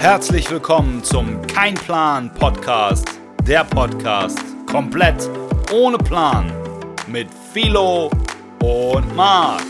Herzlich willkommen zum Kein Plan Podcast. Der Podcast komplett ohne Plan mit Philo und Marc.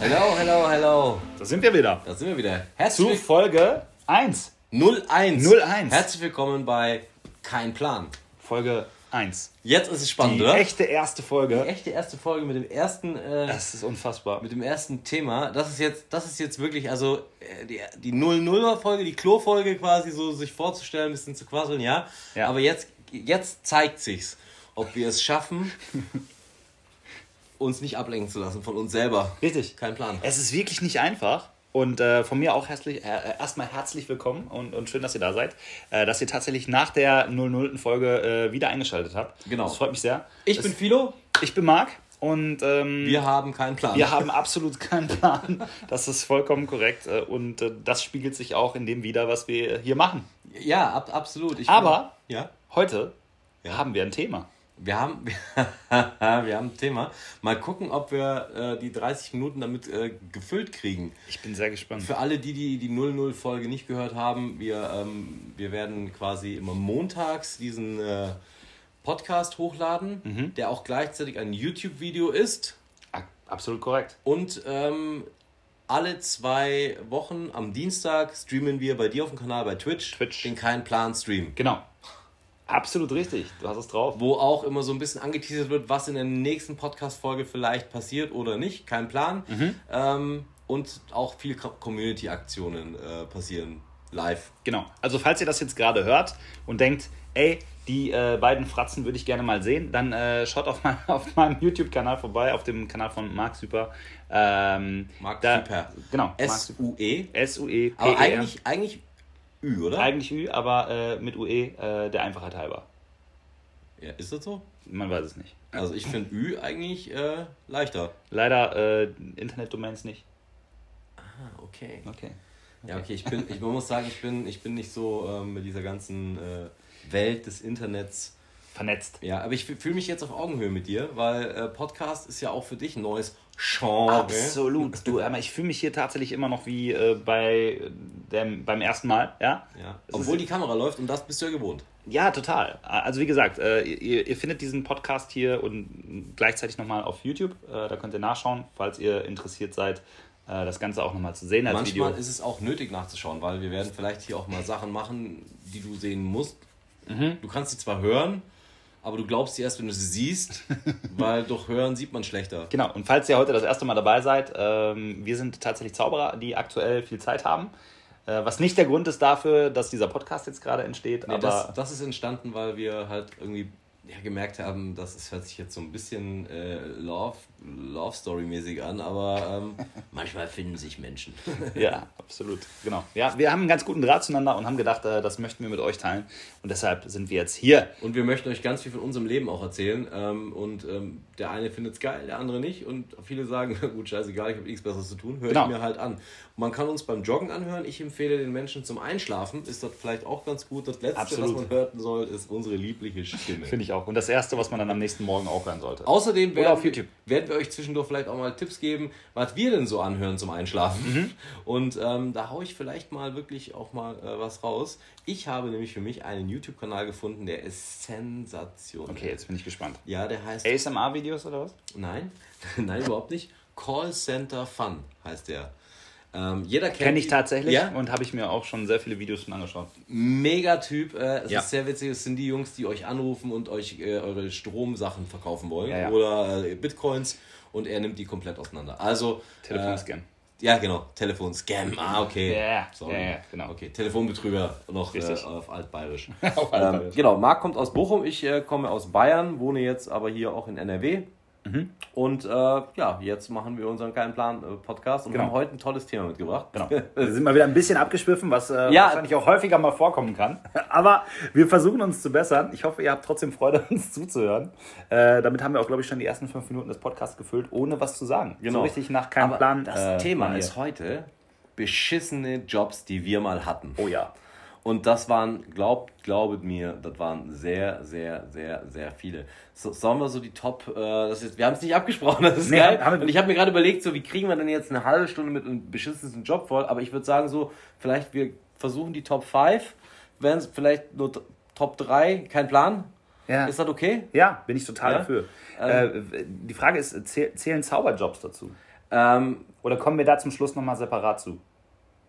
Hello, hello, hello. Da sind wir wieder. Da sind wir wieder. Zu Herzlich Folge 1. 01. 01. Herzlich willkommen bei Kein Plan. Folge 1. Jetzt ist es spannend, Die oder? echte erste Die Folge. echte erste Folge mit dem ersten äh, Das ist unfassbar. mit dem ersten Thema. Das ist jetzt das ist jetzt wirklich also äh, die die 00er Folge, die Klo Folge quasi so sich vorzustellen, ein bisschen zu quasseln, ja. Ja. Aber jetzt jetzt zeigt sich's, ob wir es schaffen uns nicht ablenken zu lassen von uns selber. Richtig. Kein Plan. Es ist wirklich nicht einfach. Und äh, von mir auch herzlich, äh, erstmal herzlich willkommen und, und schön, dass ihr da seid. Äh, dass ihr tatsächlich nach der 00. Folge äh, wieder eingeschaltet habt. Genau. Das freut mich sehr. Ich es, bin Philo. ich bin Marc und ähm, Wir haben keinen Plan. wir haben absolut keinen Plan. Das ist vollkommen korrekt. äh, Und äh, das spiegelt sich auch in dem wieder, was wir hier machen. Ja, ab, absolut. Ich Aber- ja, Heute Ja. haben wir ein Thema. Wir haben, wir haben ein Thema. Mal gucken, ob wir äh, die 30 Minuten damit äh, gefüllt kriegen. Ich bin sehr gespannt. Für alle, die die, die 00-Folge nicht gehört haben, wir, ähm, wir werden quasi immer montags diesen äh, Podcast hochladen, Mhm. der auch gleichzeitig ein YouTube-Video ist. Absolut korrekt. Und ähm, alle zwei Wochen am Dienstag streamen wir bei dir auf dem Kanal bei Twitch, Twitch. den Kein Plan Stream. Genau. Absolut richtig. Du hast es drauf. wo auch immer so ein bisschen angeteasert wird, was in der nächsten Podcast-Folge vielleicht passiert oder nicht. Kein Plan. Mhm. Ähm, und auch viel Co- Community-Aktionen äh, passieren live. Genau. Also falls ihr das jetzt gerade hört und denkt, ey, die äh, beiden Fratzen würde ich gerne mal sehen, dann äh, schaut auf, mein, auf meinem YouTube-Kanal vorbei, auf dem Kanal von Marc Super. Ähm, Marc da- Super. Genau. S-U-E. S-U-E. Aber P-E-R. eigentlich, eigentlich Ü, oder? Eigentlich Ü, aber äh, mit UE äh, der Einfachheit halber. Ja, ist das so? Man weiß es nicht. Also ich finde Ü eigentlich äh, leichter. Leider äh, Internetdomains nicht. Ah, okay. Okay. Ja, okay, ich bin, ich muss sagen, ich bin, ich bin nicht so ähm, mit dieser ganzen äh, Welt des Internets Vernetzt. Ja, aber ich fühle mich jetzt auf Augenhöhe mit dir, weil äh, Podcast ist ja auch für dich ein neues Genre. Absolut. Du, aber ich fühle mich hier tatsächlich immer noch wie äh, bei dem, beim ersten Mal, ja? Ja. Obwohl ist- die Kamera läuft und das bist du ja gewohnt. Ja, total. Also wie gesagt, äh, ihr, ihr findet diesen Podcast hier und gleichzeitig nochmal auf YouTube. Äh, da könnt ihr nachschauen, falls ihr interessiert seid, äh, das Ganze auch nochmal zu sehen als Manchmal Video. ist es auch nötig nachzuschauen, weil wir werden vielleicht hier auch mal Sachen machen, die du sehen musst. Mhm. Du kannst sie zwar hören, aber du glaubst sie erst, wenn du sie siehst, weil durch Hören sieht man schlechter. Genau, und falls ihr heute das erste Mal dabei seid, ähm, wir sind tatsächlich Zauberer, die aktuell viel Zeit haben. Äh, was nicht der Grund ist dafür, dass dieser Podcast jetzt gerade entsteht, Nee, aber das, das ist entstanden, weil wir halt irgendwie ja, gemerkt haben, dass es hört sich jetzt so ein bisschen äh, Love, Love Story mäßig an, aber ähm, manchmal finden sich Menschen. Ja, absolut. Genau. Ja, wir haben einen ganz guten Draht zueinander und haben gedacht, äh, das möchten wir mit euch teilen. Und deshalb sind wir jetzt hier. Und wir möchten euch ganz viel von unserem Leben auch erzählen. Ähm, und ähm, der eine findet es geil, der andere nicht. Und viele sagen, gut, scheißegal, ich habe nichts Besseres zu tun, höre Genau. ich mir halt an. Man kann uns beim Joggen anhören. Ich empfehle den Menschen zum Einschlafen. Ist das vielleicht auch ganz gut. Das Letzte, Absolut. was man hören soll, ist unsere liebliche Stimme. Finde ich auch. Und das Erste, was man dann am nächsten Morgen auch hören sollte. Außerdem werden, auf YouTube. werden wir euch zwischendurch vielleicht auch mal Tipps geben, was wir denn so anhören zum Einschlafen. Mhm. Und ähm, da haue ich vielleicht mal wirklich auch mal äh, was raus. Ich habe nämlich für mich einen YouTube-Kanal gefunden, der ist sensationell. Okay, jetzt bin ich gespannt. Ja, der heißt. ASMR-Videos oder was? Nein, nein, überhaupt nicht. Call Center Fun heißt der. Ähm, jeder kennt Kenne ich tatsächlich Ja, und habe ich mir auch schon sehr viele Videos von angeschaut. mega Typ. Äh, es Ja. ist sehr witzig. Es sind die Jungs, die euch anrufen und euch äh, eure Stromsachen verkaufen wollen Ja, oder äh, Bitcoins und er nimmt die komplett auseinander. Also Telefonscan. Äh, ja, genau. Telefonscam. Ah, okay. Ja, ja, Sorry. ja, ja, genau. Okay, Telefonbetrüger noch äh, auf Altbayerisch. Auf ähm, Altbayerisch. genau, Marc kommt aus Bochum, ich äh, komme aus Bayern, wohne jetzt aber hier auch in NRW. Mhm. Und äh, ja, jetzt machen wir unseren Keinen Plan äh, Podcast und Genau. haben heute ein tolles Thema mitgebracht. Genau. Wir sind mal wieder ein bisschen abgeschwiffen, was äh, Ja. wahrscheinlich auch häufiger mal vorkommen kann. Aber wir versuchen uns zu bessern. Ich hoffe, ihr habt trotzdem Freude, uns zuzuhören. Äh, damit haben wir auch, glaube ich, schon die ersten fünf Minuten des Podcasts gefüllt, ohne was zu sagen. So richtig nach keinem Aber Plan. Das äh, Thema Manier. ist heute beschissene Jobs, die wir mal hatten. Oh ja. Und das waren, glaubt, glaubet mir, das waren sehr, sehr, sehr, sehr viele. So, sollen wir so die Top, äh, das ist, wir haben es nicht abgesprochen, das ist nee, geil. Haben, und ich habe mir gerade überlegt, so wie kriegen wir denn jetzt eine halbe Stunde mit einem beschissensten Job voll, aber ich würde sagen so, vielleicht wir versuchen die Top 5, wären es vielleicht nur Top 3, kein Plan. Ja. Ist das okay? Ja, bin ich total ja? dafür. Ähm, äh, die Frage ist, zählen Zauberjobs dazu? Ähm, Oder kommen wir da zum Schluss nochmal separat zu?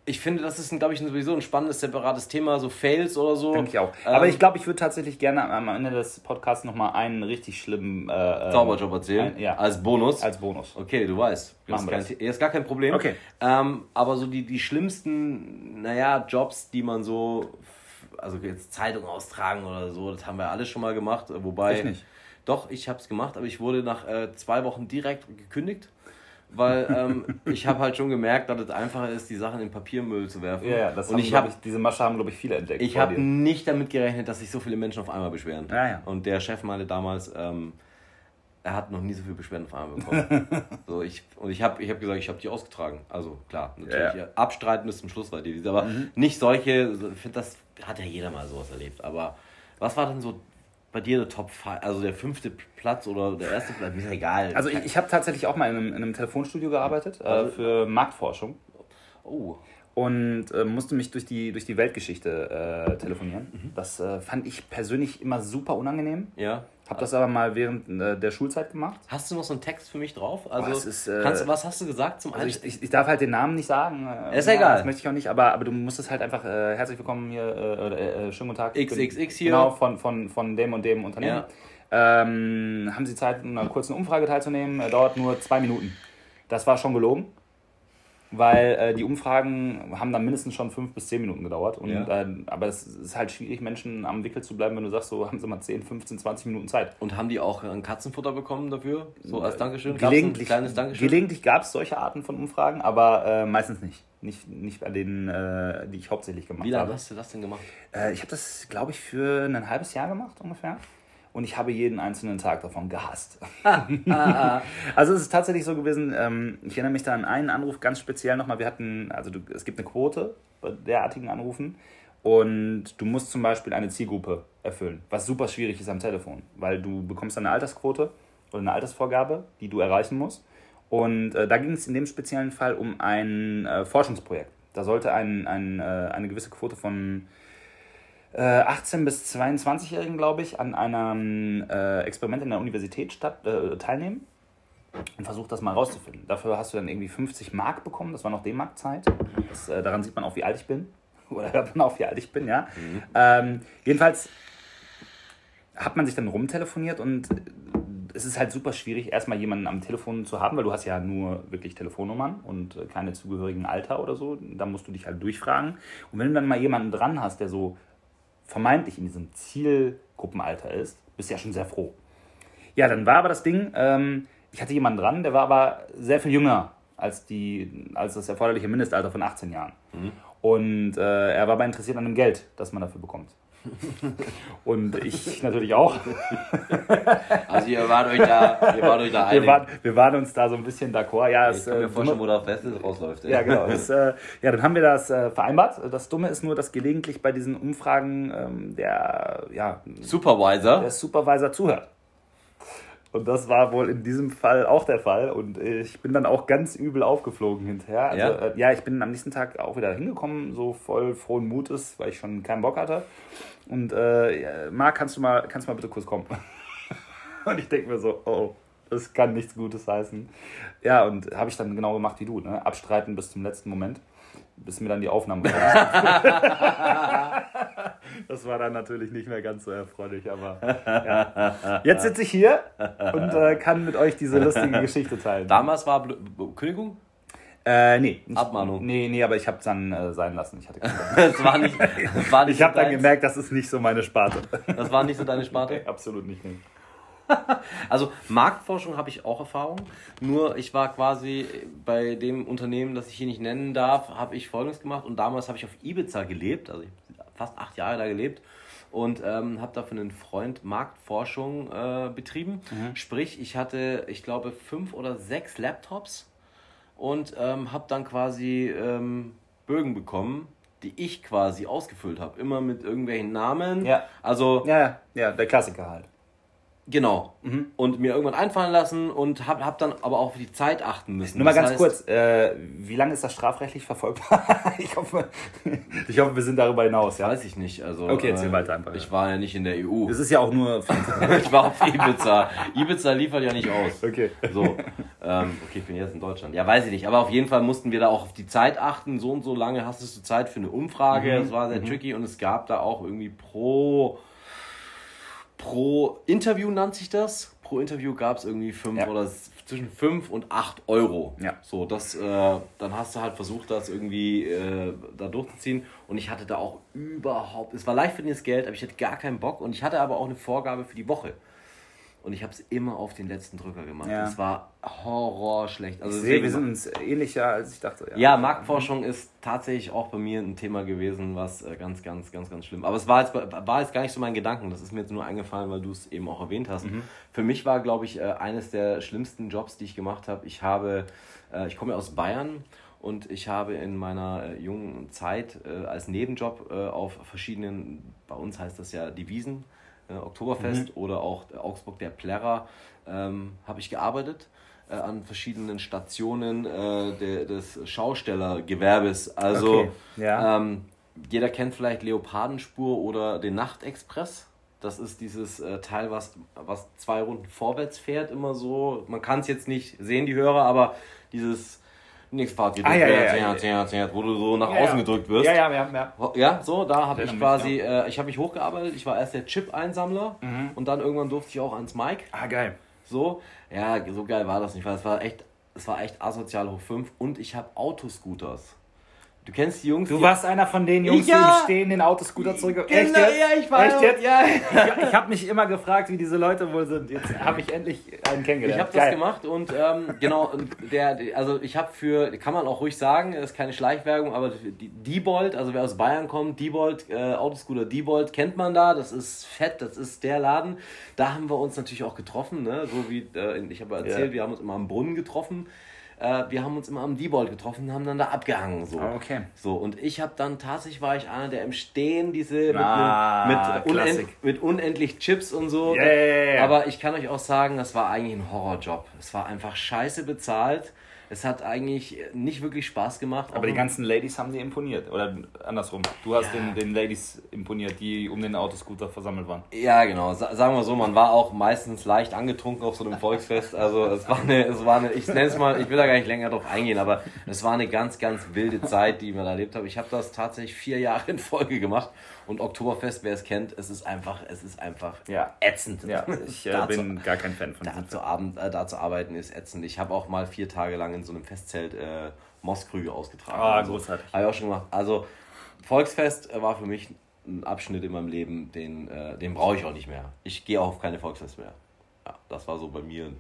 Ich finde, das ist, glaube ich, sowieso ein spannendes, separates Thema, so Fails oder so. Denke ich auch. Ähm, Aber ich glaube, ich würde tatsächlich gerne am Ende des Podcasts nochmal einen richtig schlimmen äh, ähm, Zauberjob erzählen. Ein, ja. Als Bonus. Als Bonus. Okay, du weißt. Das ist, kein, ist gar kein Problem. Okay. Ähm, aber so die, die schlimmsten, naja, Jobs, die man so, also jetzt Zeitung austragen oder so, das haben wir alle schon mal gemacht. Wobei. Ich nicht. Doch, ich habe es gemacht, aber ich wurde nach äh, zwei Wochen direkt gekündigt weil ähm, ich habe halt schon gemerkt, dass es einfacher ist, die Sachen in Papiermüll zu werfen. Ja, ja das und haben, ich hab, diese Masche haben, glaube ich, viele entdeckt. Ich habe nicht damit gerechnet, dass sich so viele Menschen auf einmal beschweren. Ja, ja. Und der Chef meinte damals, ähm, er hat noch nie so viele Beschwerden auf einmal bekommen. so, ich, und ich habe ich hab gesagt, ich habe die ausgetragen. Also klar, natürlich ja. abstreiten bis zum Schluss war die, aber mhm. nicht solche, ich finde, das hat ja jeder mal sowas erlebt. Aber was war denn so bei dir der Top 5, also der fünfte Platz oder der erste Platz, mir ist egal. Also ich, ich habe tatsächlich auch mal in einem, in einem Telefonstudio gearbeitet äh, also für Marktforschung. Oh. Und äh, musste mich durch die, durch die Weltgeschichte äh, telefonieren. Mhm. Das äh, fand ich persönlich immer super unangenehm. Ja. Habe das aber mal während äh, der Schulzeit gemacht. Hast du noch so einen Text für mich drauf? Also, oh, ist, äh, kannst, was hast du gesagt zum also ich, ich, ich, darf halt den Namen nicht sagen. Äh, ist ja, egal. Das möchte ich auch nicht, aber, aber du musst es halt einfach, äh, herzlich willkommen hier, äh, äh, schönen guten Tag. XXX hier. Genau, von, von, von dem und dem Unternehmen. Ja. Ähm, haben Sie Zeit, in einer kurzen Umfrage teilzunehmen? dauert nur zwei Minuten. Das war schon gelogen weil äh, die Umfragen haben dann mindestens schon fünf bis zehn Minuten gedauert. Und, ja. äh, aber es ist halt schwierig, Menschen am Wickel zu bleiben, wenn du sagst, so haben sie mal 10, 15, 20 Minuten Zeit. Und haben die auch ein Katzenfutter bekommen dafür? So als Dankeschön? Gelegentlich, kleines Dankeschön? Gelegentlich gab es solche Arten von Umfragen, aber äh, meistens nicht. Nicht, nicht bei denen, äh, die ich hauptsächlich gemacht habe. Wie lange habe. hast du das denn gemacht? Äh, ich habe das, glaube ich, für ein halbes Jahr gemacht ungefähr und ich habe jeden einzelnen Tag davon gehasst. Ah, ah, ah. also es ist tatsächlich so gewesen, ähm, ich erinnere mich da an einen Anruf ganz speziell nochmal. Wir hatten, also du, es gibt eine Quote bei derartigen Anrufen und du musst zum Beispiel eine Zielgruppe erfüllen, was super schwierig ist am Telefon, weil du bekommst eine Altersquote oder eine Altersvorgabe, die du erreichen musst. Und äh, da ging es in dem speziellen Fall um ein äh, Forschungsprojekt. Da sollte ein, ein, äh, eine gewisse Quote von 18 äh, bis 22-Jährigen, glaube ich, an einem äh, Experiment in der Universität statt, äh, teilnehmen und versucht das mal rauszufinden. Dafür hast du dann irgendwie 50 Mark bekommen, das war noch D-Mark-Zeit. Äh, daran sieht man auch, wie alt ich bin. Oder hört man auch, wie alt ich bin, ja. Mhm. Ähm, jedenfalls hat man sich dann rumtelefoniert und es ist halt super schwierig, erstmal jemanden am Telefon zu haben, weil du hast ja nur wirklich Telefonnummern und äh, keine zugehörigen Alter oder so. Da musst du dich halt durchfragen. Und wenn du dann mal jemanden dran hast, der so vermeintlich in diesem Zielgruppenalter ist, bist du ja schon sehr froh. Ja, dann war aber das Ding, ähm, ich hatte jemanden dran, der war aber sehr viel jünger als, die, als das erforderliche Mindestalter von 18 Jahren. Mhm. Und äh, er war aber interessiert an dem Geld, das man dafür bekommt. Und ich natürlich auch. Also ihr wart euch da, ihr wart euch da einig. Wir waren, wir waren uns da so ein bisschen d'accord. Ja, ich kann mir äh, vorstellen, wo da Festes rausläuft. Ja, ja genau. Das, äh, ja, dann haben wir das äh, vereinbart. Das Dumme ist nur, dass gelegentlich bei diesen Umfragen ähm, der ja, Supervisor. der Supervisor zuhört. Und das war wohl in diesem Fall auch der Fall. Und ich bin dann auch ganz übel aufgeflogen hinterher. Also, ja? Äh, ja, ich bin am nächsten Tag auch wieder hingekommen, so voll frohen Mutes, weil ich schon keinen Bock hatte. Und äh, Marc, kannst du mal, kannst du mal bitte kurz kommen? und ich denke mir so, oh, das kann nichts Gutes heißen. Ja, und habe ich dann genau gemacht wie du, ne? Abstreiten bis zum letzten Moment bis mir dann die Aufnahmen Das war dann natürlich nicht mehr ganz so erfreulich, aber ja. Jetzt sitze ich hier und äh, kann mit euch diese lustige Geschichte teilen. Damals war Bl Kündigung? Äh, nee. Abmahnung? Nee, nee, aber ich habe es dann äh, sein lassen. Ich hatte das war nicht, das war nicht Ich habe dann gemerkt, das ist nicht so meine Sparte. Das war nicht so deine Sparte? Nee, absolut nicht. Nee. also Marktforschung habe ich auch Erfahrung. Nur ich war quasi bei dem Unternehmen, das ich hier nicht nennen darf, habe ich Folgendes gemacht. Und damals habe ich auf Ibiza gelebt, also fast acht Jahre da gelebt und ähm, habe da für einen Freund Marktforschung äh, betrieben. Mhm. Sprich, ich hatte, ich glaube, fünf oder sechs Laptops und ähm, habe dann quasi ähm, Bögen bekommen die ich quasi ausgefüllt habe. Immer mit irgendwelchen Namen. Ja. Also. Ja, ja, der Klassiker halt. Genau. Mhm. Und mir irgendwann einfallen lassen und hab, hab dann aber auch auf die Zeit achten müssen. Nur mal das ganz kurz, äh, wie lange ist das strafrechtlich verfolgbar? ich, hoffe, ich hoffe, wir sind darüber hinaus. Ja? Weiß ich nicht. Also, okay, erzähl äh, weiter einfach. Ich war ja nicht in der EU. Das ist ja auch nur... ich war auf Ibiza. Ibiza liefert ja nicht aus. Okay. So, ähm, okay, ich bin jetzt in Deutschland. Ja, weiß ich nicht. Aber auf jeden Fall mussten wir da auch auf die Zeit achten. So und so lange hast du Zeit für eine Umfrage. Mhm. Das war sehr mhm. tricky und es gab da auch irgendwie pro pro Interview nannte sich das. Pro Interview gab es irgendwie fünf ja. oder zwischen 5 und 8 Euro. Ja. So, das, äh, dann hast du halt versucht, das irgendwie äh, da durchzuziehen. Und ich hatte da auch überhaupt, es war leicht verdientes Geld, aber ich hatte gar keinen Bock. Und ich hatte aber auch eine Vorgabe für die Woche. Und ich habe es immer auf den letzten Drücker gemacht. Ja. Es war horrorschlecht. Also ich sehe, wir sind uns ähnlicher, als ich dachte. Ja, ja Marktforschung mhm. ist tatsächlich auch bei mir ein Thema gewesen, was äh, ganz, ganz, ganz, ganz schlimm. Aber es war jetzt, war jetzt gar nicht so mein Gedanken. Das ist mir jetzt nur eingefallen, weil du es eben auch erwähnt hast. Mhm. Für mich war, glaube ich, äh, eines der schlimmsten Jobs, die ich gemacht habe. Ich habe, äh, ich komme aus Bayern und ich habe in meiner jungen Zeit als Nebenjob auf verschiedenen, bei uns heißt das ja Devisen, äh, Oktoberfest mhm. oder auch Augsburg der Plärrer ähm, habe ich gearbeitet äh, an verschiedenen Stationen äh, de, des Schaustellergewerbes. Also okay. ja. ähm, jeder kennt vielleicht Leopardenspur oder den Nachtexpress. Das ist dieses äh, Teil, was, was zwei Runden vorwärts fährt, immer so. Man kann es jetzt nicht sehen, die Hörer, aber dieses nichts Fahrt ah, ja, ja, ja, ja, wo du so nach außen gedrückt wirst. Ja, ja, ja. Ja, ja so, da habe ich quasi, äh, ich habe mich hochgearbeitet, ich war erst der Chip-Einsammler mhm. und dann irgendwann durfte ich auch ans Mic. Ah, geil. So, ja, so geil war das nicht, weil es war echt, es war echt asozial hoch 5 und ich habe Autoscooters. Du kennst die Jungs. Du warst einer von den Jungs, ja. die im Stehen den Autoscooter zurück. Genau, Echt jetzt? ja, ich war. Echt jetzt? Ja. Ich, ich habe mich immer gefragt, wie diese Leute wohl sind. Jetzt habe ich endlich einen kennengelernt. Ich habe das gemacht und ähm, genau, der, also ich habe für, kann man auch ruhig sagen, ist keine Schleichwerbung, aber die Diebold, also wer aus Bayern kommt, Diebold, äh, Autoscooter Diebold, kennt man da, das ist fett, das ist der Laden. Da haben wir uns natürlich auch getroffen, ne? so wie äh, ich habe erzählt, ja. wir haben uns immer am Brunnen getroffen äh, wir haben uns immer am D-Ball getroffen und haben dann da abgehangen. So. Ah, okay. So, und ich habe dann tatsächlich war ich einer, der im Stehen diese ah, mit, mit, unend, mit, unendlich Chips und so. Yeah. Aber ich kann euch auch sagen, das war eigentlich ein Horrorjob. Es war einfach scheiße bezahlt. Es hat eigentlich nicht wirklich Spaß gemacht. Aber die ganzen Ladies haben dir imponiert. Oder andersrum. Du hast ja. den, den Ladies imponiert, die um den Autoscooter versammelt waren. Ja, genau. Sa sagen wir so, man war auch meistens leicht angetrunken auf so einem Volksfest. Also es war eine, es war eine, ich nenne es mal, ich will da gar nicht länger drauf eingehen, aber es war eine ganz, ganz wilde Zeit, die da erlebt habe. Ich habe das tatsächlich vier Jahre in Folge gemacht und Oktoberfest, wer es kennt, es ist einfach, es ist einfach ja. ätzend. Ja, ich äh, bin zu, gar kein Fan von da zu, Abend, äh, da zu arbeiten ist ätzend. Ich habe auch mal vier Tage lang in so einem Festzelt äh, Mosskrüge ausgetragen. Ah, also, großartig. Habe ich auch schon gemacht. Also Volksfest war für mich ein Abschnitt in meinem Leben, den, äh, den brauche ich auch nicht mehr. Ich gehe auch auf keine Volksfest mehr. Ja, das war so bei mir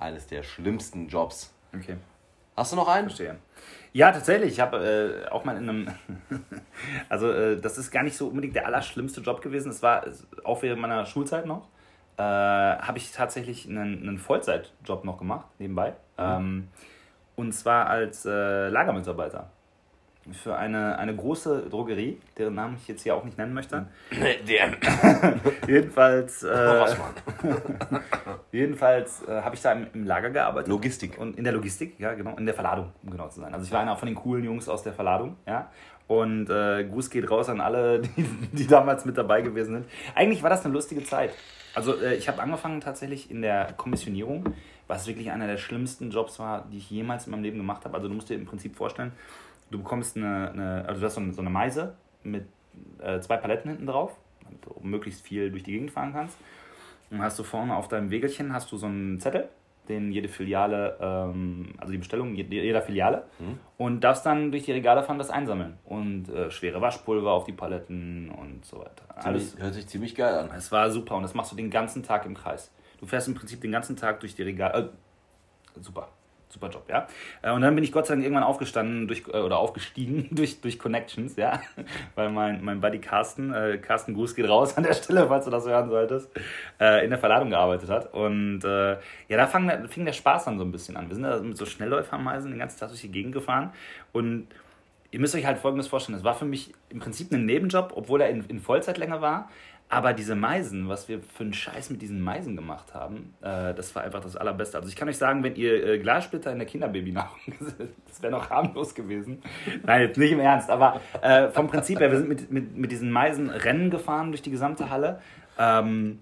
eines der schlimmsten Jobs. Okay. Hast du noch einen? Verstehe. Ja, tatsächlich. Ich habe äh, auch mal in einem. also, äh, das ist gar nicht so unbedingt der allerschlimmste Job gewesen. Es war auch während meiner Schulzeit noch. Äh, habe ich tatsächlich einen, einen Vollzeitjob noch gemacht, nebenbei. Mhm. Ähm, und zwar als äh, Lagermitarbeiter für eine, eine große Drogerie, deren Namen ich jetzt hier auch nicht nennen möchte. Der. jedenfalls äh, jedenfalls äh, habe ich da im, im, Lager gearbeitet. Logistik. Und in der Logistik, ja genau, in der Verladung, um genau zu sein. Also ich war einer von den coolen Jungs aus der Verladung, ja. Und äh, Gruß geht raus an alle, die, die damals mit dabei gewesen sind. Eigentlich war das eine lustige Zeit. Also äh, ich habe angefangen tatsächlich in der Kommissionierung, was wirklich einer der schlimmsten Jobs war, die ich jemals in meinem Leben gemacht habe. Also du musst dir im Prinzip vorstellen, du bekommst eine, eine also du hast so eine, so eine Meise mit äh, zwei Paletten hinten drauf, damit du möglichst viel durch die Gegend fahren kannst. Und hast du vorne auf deinem Wegelchen hast du so einen Zettel, den jede Filiale, ähm, also die Bestellung jeder Filiale, mhm. und darfst dann durch die Regale fahren, das einsammeln. Und äh, schwere Waschpulver auf die Paletten und so weiter. Alles, hört sich ziemlich geil an. Es war super und das machst du den ganzen Tag im Kreis. Du fährst im Prinzip den ganzen Tag durch die Regale. Äh, super super Job, ja. Äh, und dann bin ich Gott sei Dank irgendwann aufgestanden durch, äh, oder aufgestiegen durch, durch Connections, ja. Weil mein, mein Buddy Carsten, äh, Carsten Gruß geht raus an der Stelle, falls du das hören solltest, äh, in der Verladung gearbeitet hat. Und äh, ja, da fang, fing der Spaß dann so ein bisschen an. Wir sind da mit so Schnellläufermeisen den ganzen Tag durch die Gegend gefahren und ihr müsst euch halt Folgendes vorstellen. Das war für mich im Prinzip ein Nebenjob, obwohl er in, in Vollzeitlänge war. Aber diese Meisen, was wir für einen Scheiß mit diesen Meisen gemacht haben, äh, das war einfach das Allerbeste. Also ich kann euch sagen, wenn ihr äh, Glassplitter in der Kinderbabynahrung, das wäre noch harmlos gewesen. Nein, jetzt nicht im Ernst, aber äh, vom Prinzip her, wir sind mit, mit, mit diesen Meisen Rennen gefahren durch die gesamte Halle. Ähm,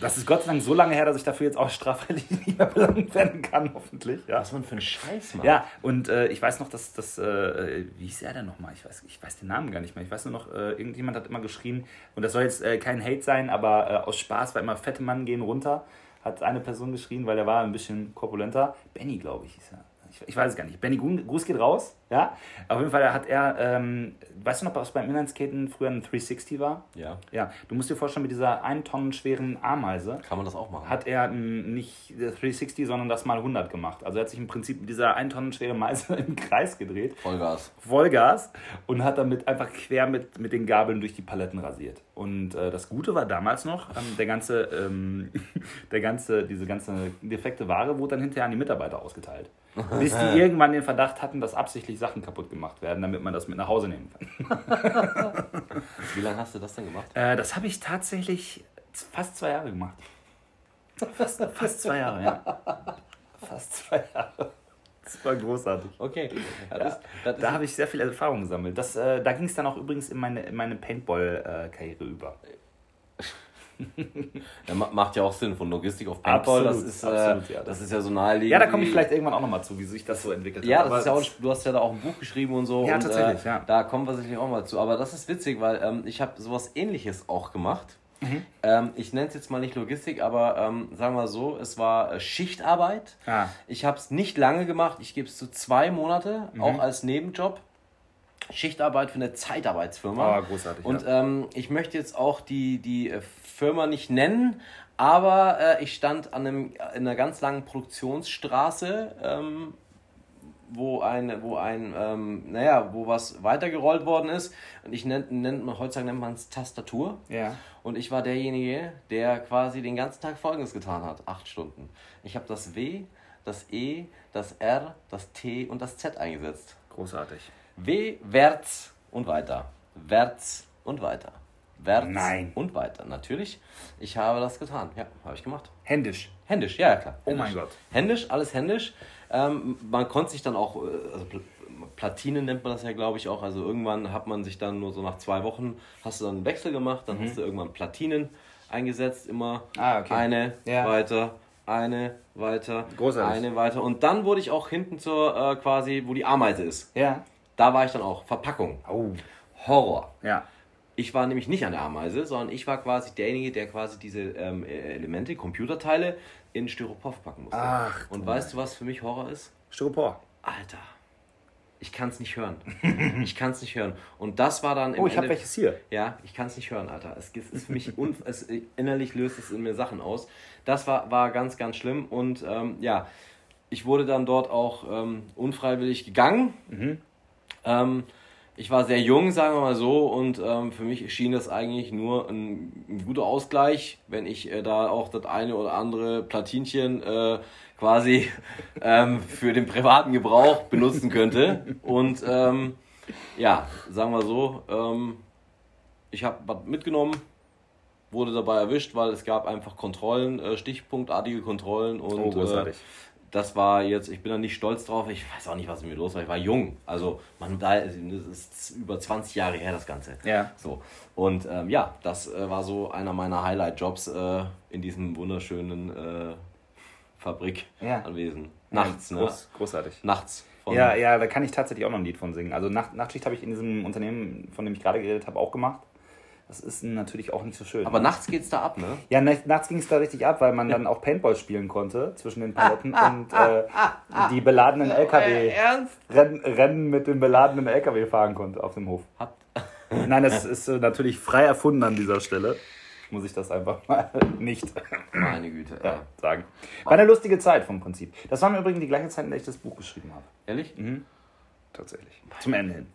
das ist Gott sei Dank so lange her, dass ich dafür jetzt auch strafrechtlich nicht mehr belangt werden kann, hoffentlich. Ja. Was man für einen Scheiß macht. Ja, und äh, ich weiß noch, dass das, äh, wie hieß er denn nochmal? Ich weiß, ich weiß den Namen gar nicht mehr. Ich weiß nur noch, äh, irgendjemand hat immer geschrien, und das soll jetzt äh, kein Hate sein, aber äh, aus Spaß war immer fette Mann gehen runter, hat eine Person geschrien, weil der war ein bisschen korpulenter. Benny, glaube ich, hieß er ich, ich weiß es gar nicht. Benny Gruß geht raus, ja. Auf jeden Fall hat er, ähm, weißt du noch, was beim Inlineskaten früher ein 360 war? Ja. Ja, du musst dir vorstellen, mit dieser 1 Tonnen schweren Ameise. Kann man das auch machen? Hat er nicht 360, sondern das mal 100 gemacht. Also er hat sich im Prinzip mit dieser 1 Tonnen schweren Meise im Kreis gedreht. Vollgas. Vollgas. Und hat damit einfach quer mit, mit den Gabeln durch die Paletten rasiert. Und äh, das Gute war damals noch, ähm, der ganze, ähm, der ganze, diese ganze defekte Ware wurde dann hinterher an die Mitarbeiter ausgeteilt. Bis die irgendwann den Verdacht hatten, dass absichtlich Sachen kaputt gemacht werden, damit man das mit nach Hause nehmen kann. Wie lange hast du das denn gemacht? Äh, das habe ich tatsächlich fast zwei Jahre gemacht. Fast, fast zwei Jahre, ja. Fast zwei Jahre. Das war großartig. Okay. Ja, das, das da habe ich sehr viel Erfahrung gesammelt. Das, äh, da ging es dann auch übrigens in meine, in meine Paintball-Karriere über ja, macht ja auch Sinn von Logistik auf Paintball. Absolut, das, ist, absolut, äh, ja. das ist ja so naheliegend. Ja, da komme ich vielleicht irgendwann auch nochmal zu, wie sich das so entwickelt ja, hat. Ja, ja du hast ja da auch ein Buch geschrieben und so. Ja, und, tatsächlich, äh, ja. Da kommen wir sicherlich auch mal zu. Aber das ist witzig, weil ähm, ich habe sowas ähnliches auch gemacht. Mhm. Ähm, ich nenne es jetzt mal nicht Logistik, aber ähm, sagen wir so, es war äh, Schichtarbeit. Ah. Ich habe es nicht lange gemacht, ich gebe es zu zwei Monate, mhm. auch als Nebenjob. Schichtarbeit für eine Zeitarbeitsfirma. Oh, großartig. Und ja. ähm, ich möchte jetzt auch die, die äh, Firma nicht nennen, aber äh, ich stand an einem, in einer ganz langen Produktionsstraße, ähm, wo ein, wo ein, ähm, naja, wo was weitergerollt worden ist. Und ich nennt, nennt man, heutzutage nennt man es Tastatur. Ja. Und ich war derjenige, der quasi den ganzen Tag Folgendes getan hat, acht Stunden. Ich habe das W, das E, das R, das T und das Z eingesetzt. Großartig. W, wärts und weiter. Wärts und weiter. Wärts Nein. und weiter. Natürlich. Ich habe das getan. Ja, habe ich gemacht. Händisch. Händisch, ja, ja klar. Händisch. Oh mein Gott. Händisch, alles händisch. Ähm, man konnte sich dann auch, äh, also Platine nennt man das ja, glaube ich, auch. Also irgendwann hat man sich dann nur so nach zwei Wochen, hast du dann einen Wechsel gemacht, dann mhm. hast du irgendwann Platinen eingesetzt, immer ah, okay. eine ja. weiter, eine weiter, Großartig. eine weiter. Und dann wurde ich auch hinten zur äh, quasi, wo die Ameise ist. Ja. Da war ich dann auch. Verpackung. Oh. Horror. Ja. Ich war nämlich nicht an der Ameise, sondern ich war quasi derjenige, der quasi diese ähm, Elemente, Computerteile in Styropor verpacken musste. Ach, Und weißt du, was für mich Horror ist? Styropor. Alter. Ich kann es nicht hören. ich kann es nicht hören. Und das war dann. oh, ich habe welches hier. Ja, ich kann es nicht hören, Alter. Es ist für mich es, innerlich löst es in mir Sachen aus. Das war, war ganz, ganz schlimm. Und ähm, ja, ich wurde dann dort auch ähm, unfreiwillig gegangen. Mhm. Ich war sehr jung, sagen wir mal so, und ähm, für mich schien das eigentlich nur ein, ein guter Ausgleich, wenn ich äh, da auch das eine oder andere Platinchen äh, quasi ähm, für den privaten Gebrauch benutzen könnte. Und ähm, ja, sagen wir so, ähm, ich habe was mitgenommen, wurde dabei erwischt, weil es gab einfach Kontrollen, äh, stichpunktartige Kontrollen und oh, großartig. Das war jetzt, ich bin da nicht stolz drauf, ich weiß auch nicht, was mit mir los war. Ich war jung. Also, man, da das ist über 20 Jahre her, das Ganze. Ja. So. Und ähm, ja, das äh, war so einer meiner Highlight-Jobs äh, in diesem wunderschönen äh, Fabrik ja. Nachts, ja, groß, ne? Großartig. Nachts. Ja, ja, da kann ich tatsächlich auch noch ein Lied von singen. Also Nacht, Nachtschicht habe ich in diesem Unternehmen, von dem ich gerade geredet habe, auch gemacht. Das ist natürlich auch nicht so schön. Aber nachts geht es da ab, ne? Ja, nachts ging es da richtig ab, weil man dann auch Paintball spielen konnte zwischen den Paletten und äh, die beladenen LKW rennen, rennen mit dem beladenen LKW fahren konnte auf dem Hof. Habt Nein, das ist äh, natürlich frei erfunden an dieser Stelle. Muss ich das einfach mal nicht Meine Güte, ja, sagen. War eine lustige Zeit vom Prinzip. Das war im Übrigen die gleiche Zeit, in der ich das Buch geschrieben habe. Ehrlich? Mhm. Tatsächlich. Zum Ende hin.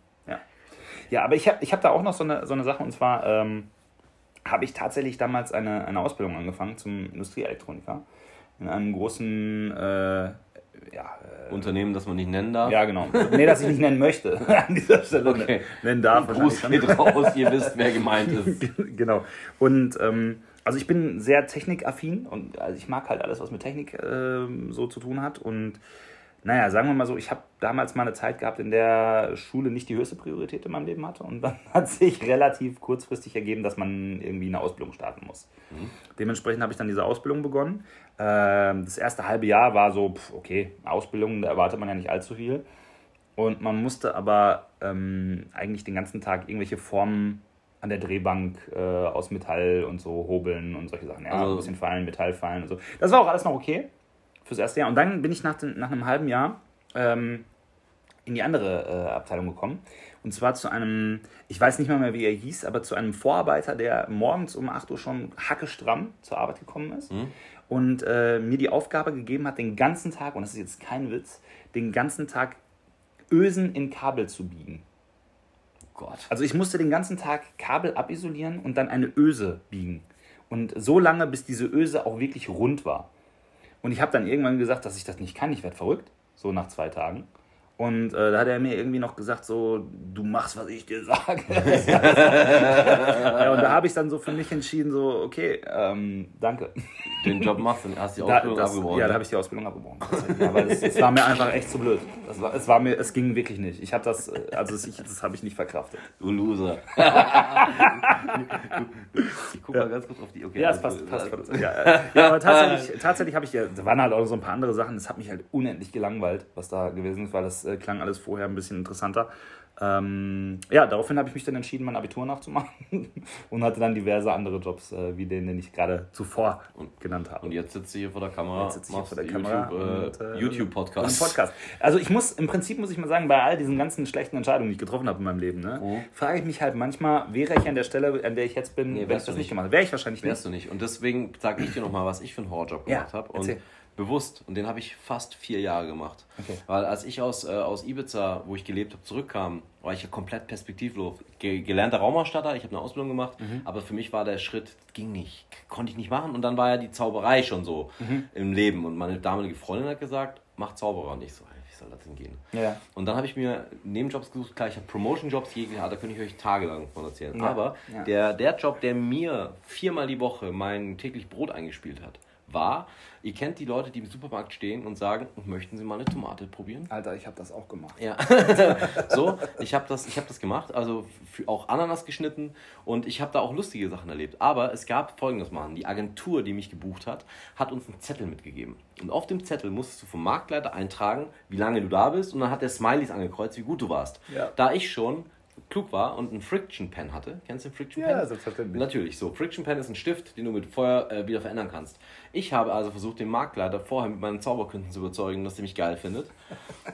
Ja, aber ich habe ich hab da auch noch so eine, so eine Sache und zwar ähm, habe ich tatsächlich damals eine, eine Ausbildung angefangen zum Industrieelektroniker in einem großen äh, ja, äh, Unternehmen, das man nicht nennen darf? Ja, genau. Nee, das ich nicht nennen möchte. An dieser Stelle okay. nennen darf. Gruß geht raus, ihr wisst, wer gemeint ist. genau. Und ähm, also ich bin sehr technikaffin und also ich mag halt alles, was mit Technik äh, so zu tun hat. Und naja, sagen wir mal so, ich habe damals mal eine Zeit gehabt, in der Schule nicht die höchste Priorität in meinem Leben hatte. Und dann hat sich relativ kurzfristig ergeben, dass man irgendwie eine Ausbildung starten muss. Mhm. Dementsprechend habe ich dann diese Ausbildung begonnen. Ähm, das erste halbe Jahr war so, okay, Ausbildung, da erwartet man ja nicht allzu viel. Und man musste aber ähm, eigentlich den ganzen Tag irgendwelche Formen an der Drehbank äh, aus Metall und so hobeln und solche Sachen. Ja, also, ein bisschen fallen, Metall fallen und so. Das war auch alles noch okay fürs erste Jahr. Und dann bin ich nach, den, nach einem halben Jahr ähm, in die andere äh, Abteilung gekommen. Und zwar zu einem, ich weiß nicht mal mehr, wie er hieß, aber zu einem Vorarbeiter, der morgens um 8 Uhr schon hackestramm zur Arbeit gekommen ist. Mhm. Und äh, mir die Aufgabe gegeben hat, den ganzen Tag, und das ist jetzt kein Witz, den ganzen Tag Ösen in Kabel zu biegen. Gott. Also ich musste den ganzen Tag Kabel abisolieren und dann eine Öse biegen. Und so lange, bis diese Öse auch wirklich rund war. Und ich habe dann irgendwann gesagt, dass ich das nicht kann, ich werde verrückt, so nach zwei Tagen. Und äh, da hat er mir irgendwie noch gesagt, so, du machst, was ich dir sage. ja, und da habe ich dann so für mich entschieden, so, okay, ähm, danke. Den Job machst du, hast die Ausbildung da, das, abgebrochen. Ja, da habe ich die Ausbildung abgebrochen. Ja, weil es, es, war mir einfach echt zu blöd. Das war, es, war mir, es ging wirklich nicht. Ich habe das, also ich, das habe ich nicht verkraftet. Du Loser. ich gucke mal ganz kurz auf die, okay. Ja, es passt, passt. Ja, ja, aber tatsächlich, tatsächlich habe ich, ja, da waren halt auch so ein paar andere Sachen, das hat mich halt unendlich gelangweilt, was da gewesen ist, weil das äh, klang alles vorher ein bisschen interessanter. Ähm, ja, daraufhin habe ich mich dann entschieden, mein Abitur nachzumachen und hatte dann diverse andere Jobs, äh, wie den, den ich gerade zuvor und, genannt habe. Und jetzt sitzt du hier vor der Kamera, jetzt sitze ich hier vor der Kamera YouTube, äh, YouTube Podcast. Podcast. Also ich muss, im Prinzip muss ich mal sagen, bei all diesen ganzen schlechten Entscheidungen, die ich getroffen habe in meinem Leben, ne, oh. frage ich mich halt manchmal, wäre ich an der Stelle, an der ich jetzt bin, nee, wenn ich das nicht gemacht hätte, wäre ich wahrscheinlich nicht. Wärst du nicht. Und deswegen sage ich dir nochmal, was ich für einen Horrorjob gemacht ja, habe. Und erzähl bewusst und den habe ich fast vier Jahre gemacht. Okay. Weil als ich aus, äh, aus Ibiza, wo ich gelebt habe, zurückkam, war ich ja komplett perspektivlos. Ge gelernter Raumausstatter, ich habe eine Ausbildung gemacht, mhm. aber für mich war der Schritt, ging nicht, konnte ich nicht machen und dann war ja die Zauberei schon so mhm. im Leben und meine damalige Freundin hat gesagt, mach Zauberer nicht so. Wie soll das denn gehen? Ja. Und dann habe ich mir Nebenjobs gesucht, klar, ich habe Promotion-Jobs jeglicher da könnte ich euch tagelang von erzählen. Ja. Aber ja. Der, der Job, der mir viermal die Woche mein täglich Brot eingespielt hat, war, ihr kennt die Leute, die im Supermarkt stehen und sagen, möchten Sie mal eine Tomate probieren? Alter, ich habe das auch gemacht. Ja, so, ich habe das, hab das gemacht, also auch Ananas geschnitten und ich habe da auch lustige Sachen erlebt. Aber es gab folgendes Mal, die Agentur, die mich gebucht hat, hat uns einen Zettel mitgegeben. Und auf dem Zettel musstest du vom Marktleiter eintragen, wie lange du da bist und dann hat der Smileys angekreuzt, wie gut du warst. Ja. Da ich schon klug war und einen Friction Pen hatte. Kennst du den Friction Pen? Ja, selbstverständlich. Natürlich, so. Friction Pen ist ein Stift, den du mit Feuer äh, wieder verändern kannst. Ich habe also versucht, den Marktleiter vorher mit meinen Zauberkünsten zu überzeugen, dass er mich geil findet.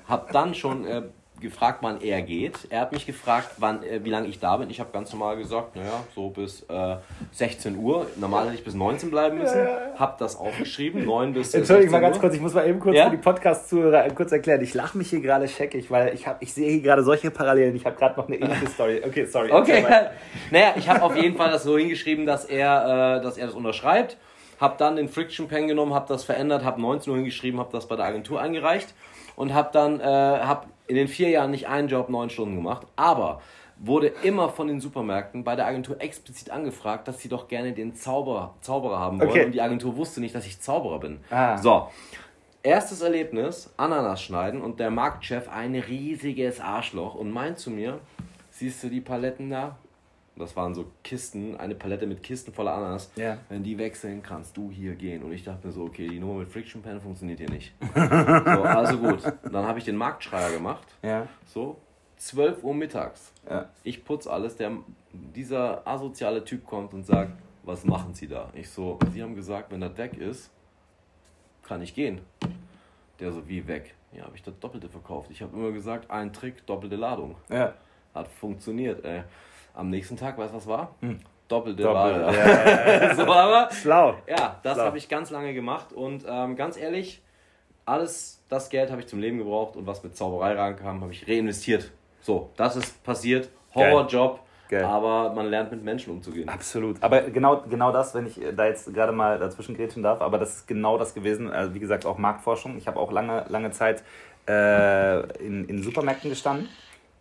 Hab dann schon äh, gefragt, wann er geht. Er hat mich gefragt, wann, äh, wie lange ich da bin. Ich habe ganz normal gesagt, naja, so bis äh, 16 Uhr. Normal hätte ich bis 19 bleiben müssen. Hab das aufgeschrieben, 9 bis Entschuldigung mal ganz kurz, ich muss mal eben kurz ja? für die Podcast-Zuhörer kurz erklären. Ich lache mich hier gerade scheckig, weil ich, hab, ich sehe hier gerade solche Parallelen. Ich habe gerade noch eine ähnliche Story. Okay, sorry. Okay, naja, ich habe auf jeden Fall das so hingeschrieben, dass er, äh, dass er das unterschreibt. Hab dann den Friction Pen genommen, hab das verändert, hab 19 Uhr hingeschrieben, hab das bei der Agentur eingereicht und hab dann, äh, hab in den vier Jahren nicht einen Job neun Stunden gemacht, aber wurde immer von den Supermärkten bei der Agentur explizit angefragt, dass sie doch gerne den Zauberer, Zauberer haben wollen. Okay. Und die Agentur wusste nicht, dass ich Zauberer bin. Ah. So. Erstes Erlebnis, Ananas schneiden und der Marktchef ein riesiges Arschloch und meint zu mir, siehst du die Paletten da? Das waren so Kisten, eine Palette mit Kisten voller Ananas. Ja. Wenn die wechseln, kannst du hier gehen. Und ich dachte mir so, okay, die Nummer mit Friction Pen funktioniert hier nicht. so, also gut. Dann habe ich den Marktschreier gemacht. Ja. So, 12 Uhr mittags. Ja. Ich putze alles. Der, dieser asoziale Typ kommt und sagt, was machen Sie da? Ich so, Sie haben gesagt, wenn das weg ist, kann ich gehen. Der so, wie weg? Ja, habe ich das Doppelte verkauft. Ich habe immer gesagt, ein Trick, doppelte Ladung. Ja. Hat funktioniert, ey. Am nächsten Tag, weißt du, was war? Hm. Doppelte Doppel, Ware. Ja, so, aber, Schlau. Ja, das habe ich ganz lange gemacht und ähm, ganz ehrlich, alles das Geld habe ich zum Leben gebraucht und was mit Zauberei rankam, habe ich reinvestiert. So, das ist passiert. Horrorjob. Geil. Aber man lernt mit Menschen umzugehen. Absolut. Aber genau, genau das, wenn ich da jetzt gerade mal dazwischen grätschen darf, aber das ist genau das gewesen. Also wie gesagt, auch Marktforschung. Ich habe auch lange, lange Zeit äh, in, in Supermärkten gestanden,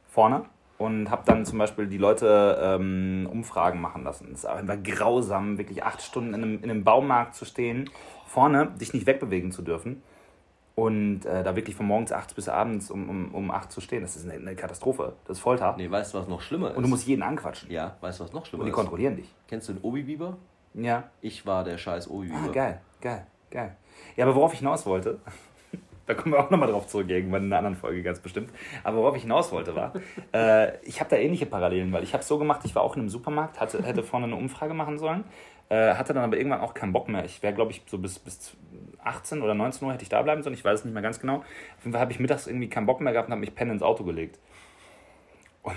vorne und habe dann zum Beispiel die Leute ähm, Umfragen machen lassen. Es war grausam, wirklich acht Stunden in einem, in einem Baumarkt zu stehen, vorne dich nicht wegbewegen zu dürfen und äh, da wirklich von morgens acht bis abends um, um, um acht zu stehen. Das ist eine, eine Katastrophe. Das ist Folter. Nee, weißt du, was noch schlimmer ist? Und du musst jeden anquatschen. Ja, weißt du, was noch schlimmer ist? Und die kontrollieren dich. Kennst du den Obi-Biber? Ja. Ich war der scheiß Obi-Biber. Ah, geil, geil, geil. Ja, aber worauf ich hinaus wollte, da kommen wir auch nochmal drauf zurück, irgendwann in einer anderen Folge ganz bestimmt. Aber worauf ich hinaus wollte war, äh, ich habe da ähnliche Parallelen, weil ich habe so gemacht, ich war auch in einem Supermarkt, hatte, hätte vorne eine Umfrage machen sollen, äh, hatte dann aber irgendwann auch keinen Bock mehr. Ich wäre, glaube ich, so bis, bis 18 oder 19 Uhr hätte ich da bleiben sollen, ich weiß es nicht mehr ganz genau. Auf jeden Fall habe ich mittags irgendwie keinen Bock mehr gehabt und habe mich pennen ins Auto gelegt. Und,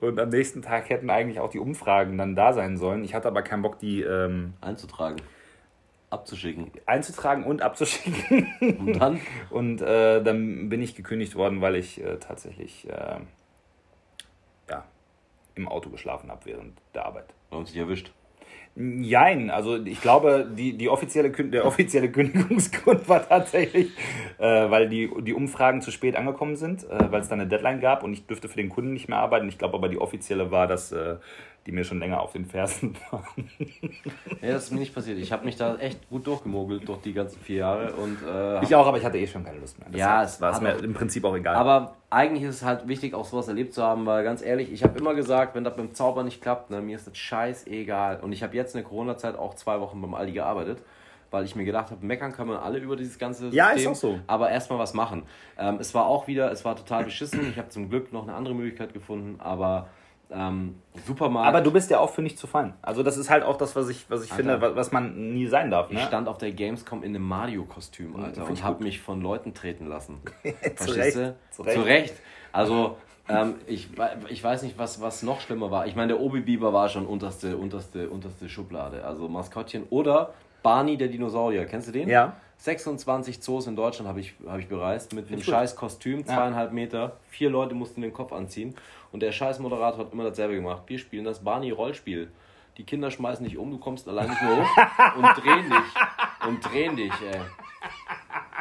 und am nächsten Tag hätten eigentlich auch die Umfragen dann da sein sollen. Ich hatte aber keinen Bock, die ähm, einzutragen abzuschicken. Einzutragen und abzuschicken. Und dann? und äh, dann bin ich gekündigt worden, weil ich äh, tatsächlich äh, ja, im Auto geschlafen habe während der Arbeit. Warum sich erwischt? Jein, also ich glaube, die, die offizielle, der offizielle Kündigungsgrund war tatsächlich, äh, weil die, die Umfragen zu spät angekommen sind, äh, weil es da eine Deadline gab und ich dürfte für den Kunden nicht mehr arbeiten. Ich glaube aber, die offizielle war, dass äh, die mir schon länger auf den Fersen waren. ja, das ist mir nicht passiert. Ich habe mich da echt gut durchgemogelt durch die ganzen vier Jahre. Und, äh, ich auch, aber ich hatte eh schon keine Lust mehr. Das ja, es war mir im Prinzip auch egal. Aber eigentlich ist es halt wichtig, auch sowas erlebt zu haben, weil ganz ehrlich, ich habe immer gesagt, wenn das beim Zauber nicht klappt, ne, mir ist das scheißegal. Und ich habe jetzt in der Corona-Zeit auch zwei Wochen beim Aldi gearbeitet weil ich mir gedacht habe, meckern kann man alle über dieses ganze System. Ja, ist auch so. Aber erstmal was machen. Ähm, es war auch wieder, es war total beschissen. Ich habe zum Glück noch eine andere Möglichkeit gefunden, aber ähm, Supermarkt. Aber du bist ja auch für nicht zu fallen. Also das ist halt auch das, was ich, was ich Alter, finde, was man nie sein darf. Ne? Ich stand auf der Gamescom in einem Mario-Kostüm, Alter, und habe mich von Leuten treten lassen. Zu Recht. Zu Recht. Zu Recht. Also ähm, ich, ich weiß nicht, was, was noch schlimmer war. Ich meine, der Obi-Biber war schon unterste, unterste, unterste Schublade. Also Maskottchen oder Barney der Dinosaurier. Kennst du den? Ja. 26 Zoos in Deutschland habe ich, hab ich bereist mit einem scheiß Kostüm, zweieinhalb. Meter. Vier Leute mussten den Kopf anziehen. Und der scheiß Moderator hat immer dasselbe gemacht. Wir spielen das Barney-Rollspiel. Die Kinder schmeißen dich um, du kommst allein nicht mehr hoch und drehen dich. Und drehen dich, ey.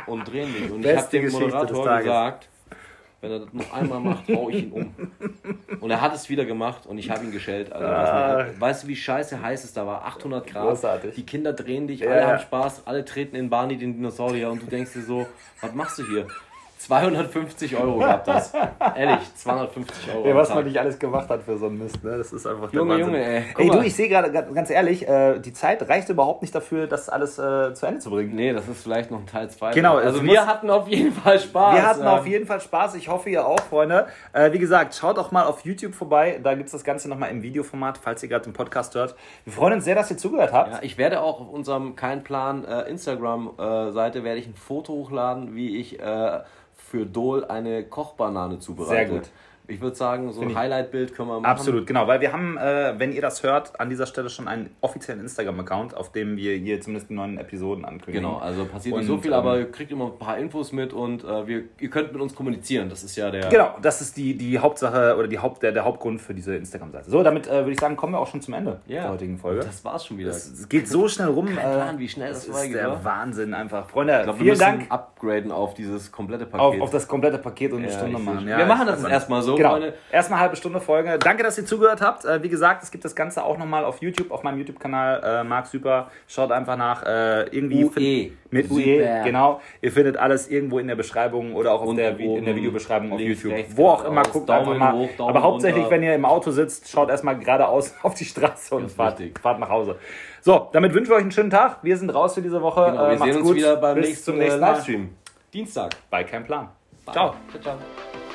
Und drehen dich. Und Beste ich habe dem Moderator gesagt, wenn er das noch einmal macht, hau ich ihn um. Und er hat es wieder gemacht und ich habe ihn geschellt. Also, ah. weißt du, wie scheiße heiß es da war? 800 Grad. Großartig. Die Kinder drehen dich, alle ja. haben Spaß, alle treten in Barney den Dinosaurier und du denkst dir so, was machst du hier? 250 Euro gab das. Ehrlich, 250 Euro. Ja, was man nicht alles gemacht hat für so einen Mist, ne? Das ist einfach Junge, der Junge, ey. Guck ey, du, ich sehe gerade ganz ehrlich, äh, die Zeit reicht überhaupt nicht dafür, das alles äh, zu Ende zu bringen. Nee, das ist vielleicht noch ein Teil 2. Genau. Also wir hatten auf jeden Fall Spaß. Wir hatten auf jeden Fall Spaß. Ich hoffe, ihr auch, Freunde. Äh, wie gesagt, schaut auch mal auf YouTube vorbei. Da gibt es das Ganze nochmal im Videoformat, falls ihr gerade den Podcast hört. Wir freuen uns sehr, dass ihr zugehört habt. Ja, ich werde auch auf unserem Kein Plan äh, Instagram-Seite werde ich ein Foto hochladen, wie ich äh, für Dol eine Kochbanane zubereitet. Sehr gut. Ich würde sagen, so ein Highlight-Bild können wir machen. Absolut, genau, weil wir haben, äh, wenn ihr das hört, an dieser Stelle schon einen offiziellen Instagram-Account, auf dem wir hier zumindest die neuen Episoden ankündigen. Genau, also passiert und, nicht so viel, ähm, aber ihr kriegt immer ein paar Infos mit und äh, wir, ihr könnt mit uns kommunizieren. Das ist ja der. Genau, das ist die, die Hauptsache oder die Haupt, der, der Hauptgrund für diese Instagram-Seite. So, damit äh, würde ich sagen, kommen wir auch schon zum Ende ja, der heutigen Folge. Das war's schon wieder. Es geht so schnell rum. Kein Plan, wie schnell das, das ist der Wahnsinn einfach. Freunde, glaub, vielen Dank. upgraden auf dieses komplette Paket. Auf, auf das komplette Paket und eine ja, Stunde machen. Ja, wir machen das erstmal so, genau. Freunde. Erstmal eine halbe Stunde Folge. Danke, dass ihr zugehört habt. Äh, wie gesagt, es gibt das Ganze auch nochmal auf YouTube, auf meinem YouTube-Kanal. Äh, Marc Super. Schaut einfach nach. Äh, irgendwie UE. Mit UE, genau. Ihr findet alles irgendwo in der Beschreibung oder auch der, in der Videobeschreibung auf YouTube. Wo auch immer, guckt Daumen einfach mal. Hoch, Aber hauptsächlich, runter. wenn ihr im Auto sitzt, schaut erstmal geradeaus auf die Straße und fahrt, fahrt, nach Hause. So, damit wünschen wir euch einen schönen Tag. Wir sind raus für diese Woche. Genau, wir äh, sehen uns gut. wieder beim Bis nächsten, zum nächsten Livestream. Dienstag. Bei Kein Plan. Bye. Ciao. Ciao, ciao.